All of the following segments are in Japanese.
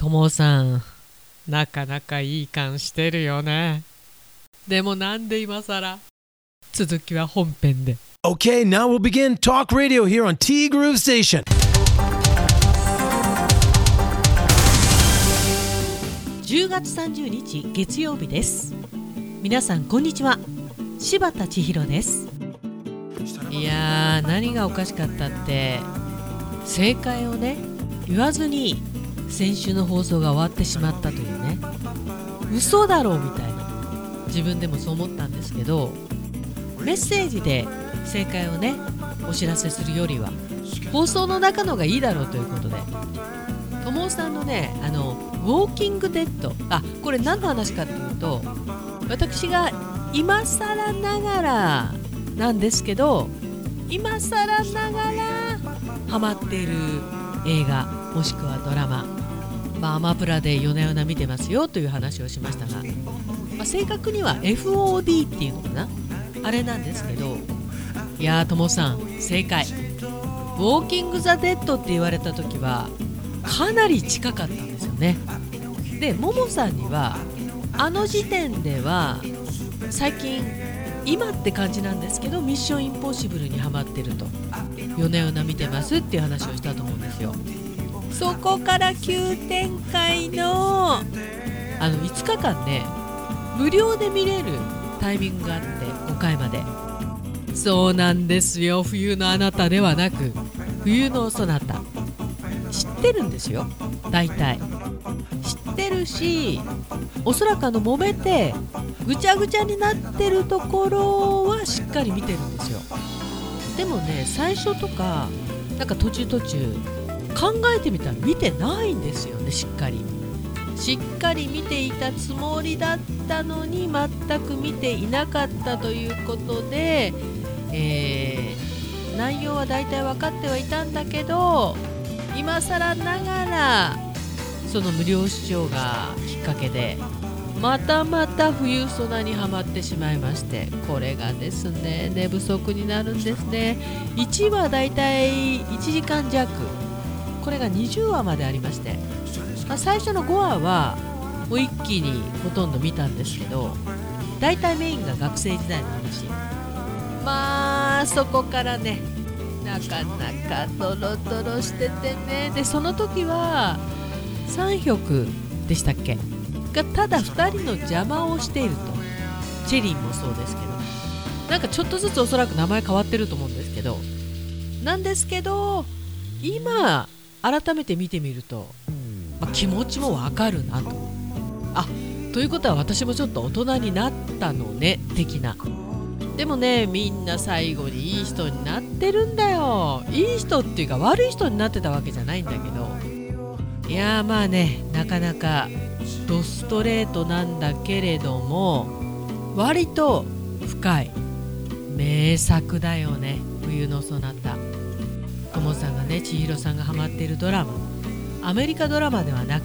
ともさんなかなかいい感してるよね。でもなんで今さら続きは本編で。Okay, now we'll begin talk radio here on T Groove Station. 10月30日月曜日です。皆さんこんにちは。柴田千尋です。いやー何がおかしかったって正解をね言わずに先週の放送が終わってしまったというね。嘘だろうみたいな。自分でもそう思ったんですけどメッセージで正解をねお知らせするよりは放送の中のがいいだろうということで。友尾さんのねあのウォーキングデッド。あこれ何の話かっていうと私が今更ながらなんですけど今更ながらハマっている映画もしくはドラマ、まあ、アマプラで夜な夜な見てますよという話をしましたが、まあ、正確には FOD っていうのかなあれなんですけどいやーともさん正解。ウォーキング・ザ・デッドって言われた時はかなり近かったんですよね。でももさんにはあの時点では最近今って感じなんですけどミッションインポッシブルにハマってると。夜な夜な見てますっていう話をしたと思うんですよ。そこから急展開の。あの5日間ね無料で見れるタイミングがあって5回まで。そうなんですよ。冬のあなたではなく。冬のそなた。知ってるんですよ。大体。知ってるしおそらくあの揉めてぐちゃぐちゃになってるところはしっかり見てるんですよでもね最初とかなんか途中途中考えてみたら見てないんですよねしっかり。しっかり見ていたつもりだったのに全く見ていなかったということで、えー、内容は大体分かってはいたんだけど今更ながらその無料視聴がきっかけでまたまた冬ソナにはまってしまいましてこれがですね寝不足になるんですね。1話だいたい1時間弱。これが20話までありましてまあ、最初の5話はもう一気にほとんど見たんですけど大体メインが学生時代の話。まあそこからねなかなかドロドロしててね。でその時は3曲でしたっけ？がただ2人の邪魔をしていると。チェリンもそうですけど。なんかちょっとずつおそらく名前変わってると思うんですけど。なんですけど今改めて見てみるとまあ、気持ちもわかるなと。あということは私もちょっと大人になったのね的な。でもねみんな最後にいい人になってるんだよ。いい人っていうか悪い人になってたわけじゃないんだけど。いやまあねなかなかドストレートなんだけれども割と深い。名作だよね。冬のそなた。ともさんがね千尋さんがハマっているドラマ。アメリカドラマではなく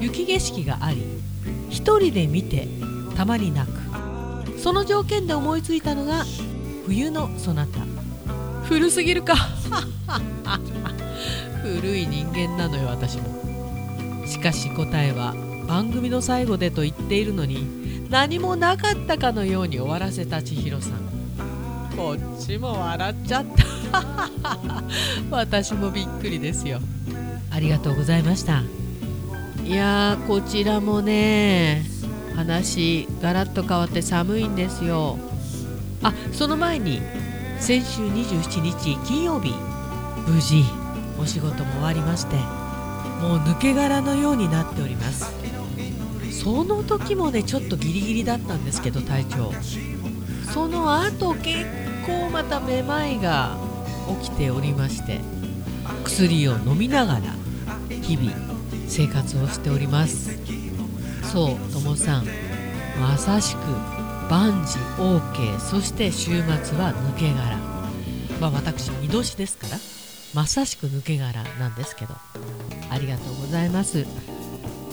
雪景色があり一人で見てたまに泣く。その条件で思いついたのが冬のそなた。古すぎるか。古い人間なのよ私も。しかし答えは番組の最後でと言っているのに何もなかったかのように終わらせた千尋さん。こっちも笑っちゃった。私もびっくりですよ。ありがとうございました。いやーこちらもね話ガラッと変わって寒いんですよ。あその前に先週27日金曜日無事お仕事も終わりましてもう抜け殻のようになっておりますその時もねちょっとギリギリだったんですけど体調。その後結構まためまいが起きておりまして薬を飲みながら日々生活をしております。そうともさん。まさしく万事 OK そして週末は抜け殻。まあ私二度しですからまさしく抜け殻なんですけど。ありがとうございます。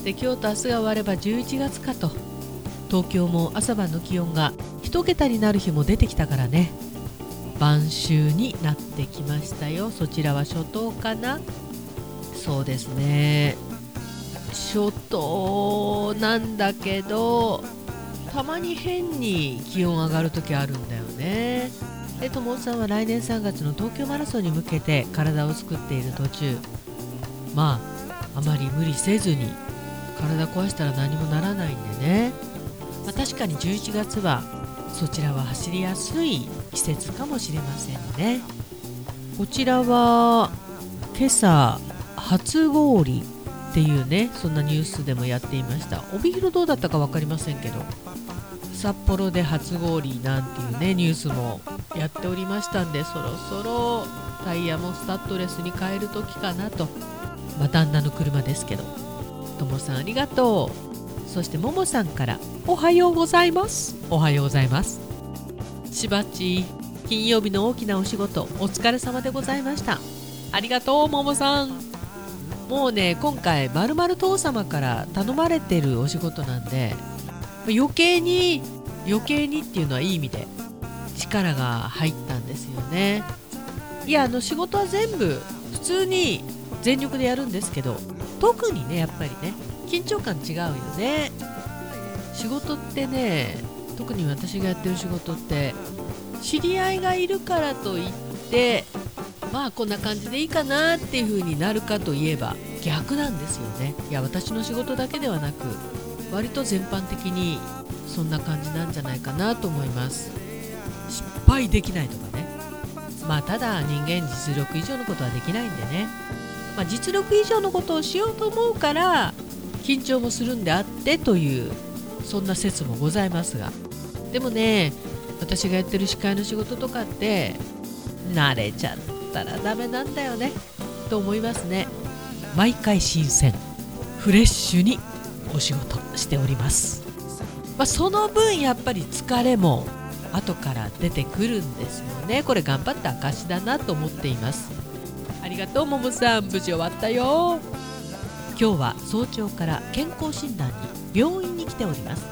で今日と明日が終われば11月かと。東京も朝晩の気温が1桁になる日も出てきたからね。晩秋になってきましたよ。そちらは初冬かな。そうですね。初冬なんだけどたまに変に気温上がる時あるんだよね。で友さんは来年3月の東京マラソンに向けて体を作っている途中。まああまり無理せずに体壊したら何もならないんでね、まあ、確かに11月はそちらは走りやすい季節かもしれませんね。こちらは今朝初氷っていうねそんなニュースでもやっていました。帯広どうだったか分かりませんけど札幌で初氷なんていうねニュースもやっておりましたんでそろそろタイヤもスタッドレスに変える時かなと、まあ、旦那の車ですけど。ともさんありがとう。そしてももさんからおはようございます。おはようございます。しばち金曜日の大きなお仕事お疲れ様でございました。ありがとうももさん。もうね今回まるまる父様から頼まれてるお仕事なんで余計に余計にっていうのはいい意味で力が入ったんですよね。いやあの仕事は全部普通に全力でやるんですけど特にねやっぱりね緊張感違うよね。仕事ってね特に私がやってる仕事って知り合いがいるからといってまあこんな感じでいいかなっていう風になるかといえば逆なんですよね。いや私の仕事だけではなく割と全般的にそんな感じなんじゃないかなと思います。失敗できないとかね。まあただ人間実力以上のことはできないんでね、まあ、実力以上のことをしようと思うから緊張もするんであってというそんな説もございますが。でもね私がやってる司会の仕事とかって慣れちゃったらダメなんだよねと思いますね。毎回新鮮フレッシュにお仕事しております、まあ、その分やっぱり疲れも後から出てくるんですよね。これ頑張った証だなと思っています。りがとうももさん。無事終わったよ。今日は早朝から健康診断に病院に来ております。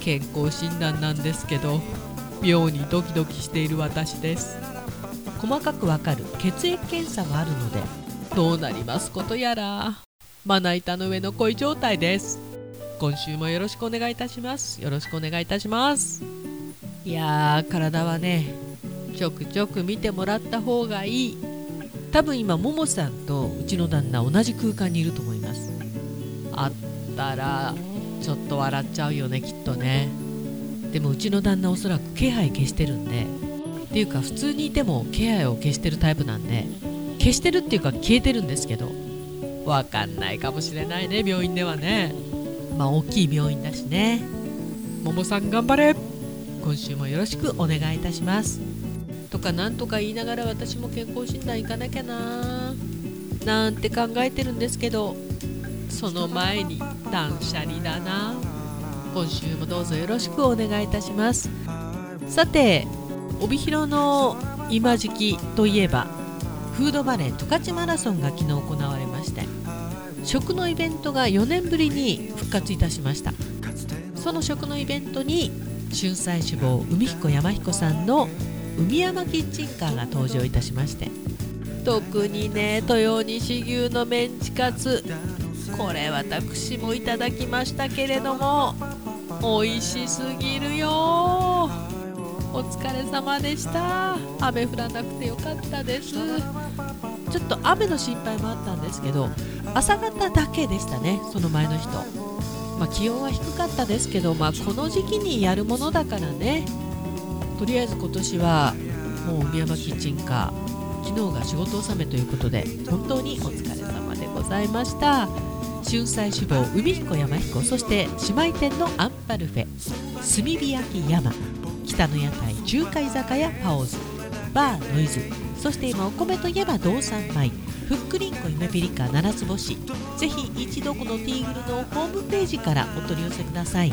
健康診断なんですけど妙にドキドキしている私です。細かくわかる血液検査があるのでどうなりますことやら。まな板の上の恋状態です。今週もよろしくお願いいたします。よろしくお願いいたします。いやー体はねちょくちょく見てもらった方がいい多分今ももさんとうちの旦那同じ空間にいると思います。あったらちょっと笑っちゃうよねきっとね。でもうちの旦那おそらく気配消してるんで。っていうか普通にいても気配を消してるタイプなんで。消してるっていうか消えてるんですけど。わかんないかもしれないね病院ではね。まあ大きい病院だしね。ももさん頑張れ。今週もよろしくお願いいたします。とかなんとか言いながら私も健康診断行かなきゃななんて考えてるんですけどその前に断捨離だな。今週もどうぞよろしくお願いいたします。さて帯広の今時期といえばフードバレー十勝マラソンが昨日行われまして食のイベントが4年ぶりに復活いたしました。その食のイベントに春菜志望海彦山彦さんの海山キッチンカーが登場いたしまして特にね豊西牛のメンチカツこれ私もいただきましたけれども美味しすぎるよ。お疲れ様でした。雨降らなくてよかったです。ちょっと雨の心配もあったんですけど朝方だけでしたねその前の人、まあ、気温は低かったですけど、まあ、この時期にやるものだからねとりあえず今年はもう宮山キッチンカー昨日が仕事納めということで本当にお疲れ様でございました。春菜志望海彦山彦そして姉妹店のアンパルフェ炭火焼き山北の屋台中華居酒屋パオズバーノイズそして今お米といえば道産米ふっくりんこ夢ピリカ七つ星。ぜひ一度このティーグルのホームページからお取り寄せください。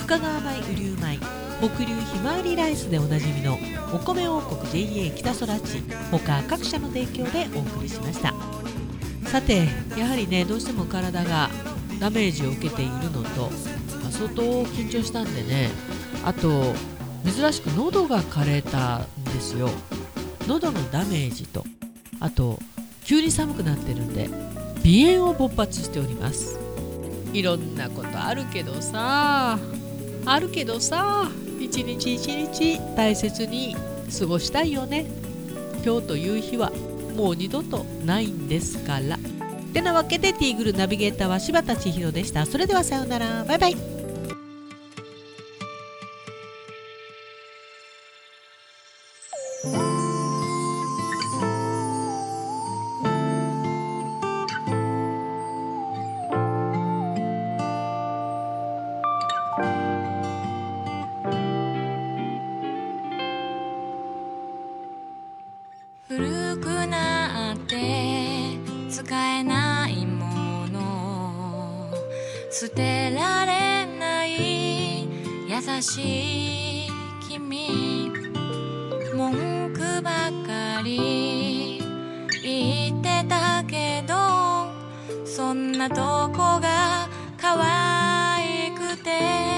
深川米雨竜米北流ひまわりライスでおなじみのお米王国 JA 北空地他各社の提供でお送りしました。さてやはりねどうしても体がダメージを受けているのと、まあ、相当緊張したんでねあと珍しく喉が枯れたんですよ。喉のダメージとあと急に寒くなってるんで鼻炎を勃発しております。いろんなことあるけどさあるけどさ一日一日大切に過ごしたいよね。今日という日はもう二度とないんですから。てなわけでティーグルナビゲーターは柴田千尋でした。それではさようなら。バイバイ。捨てられない優しい君。文句ばかり言ってたけどそんなとこが可愛くて。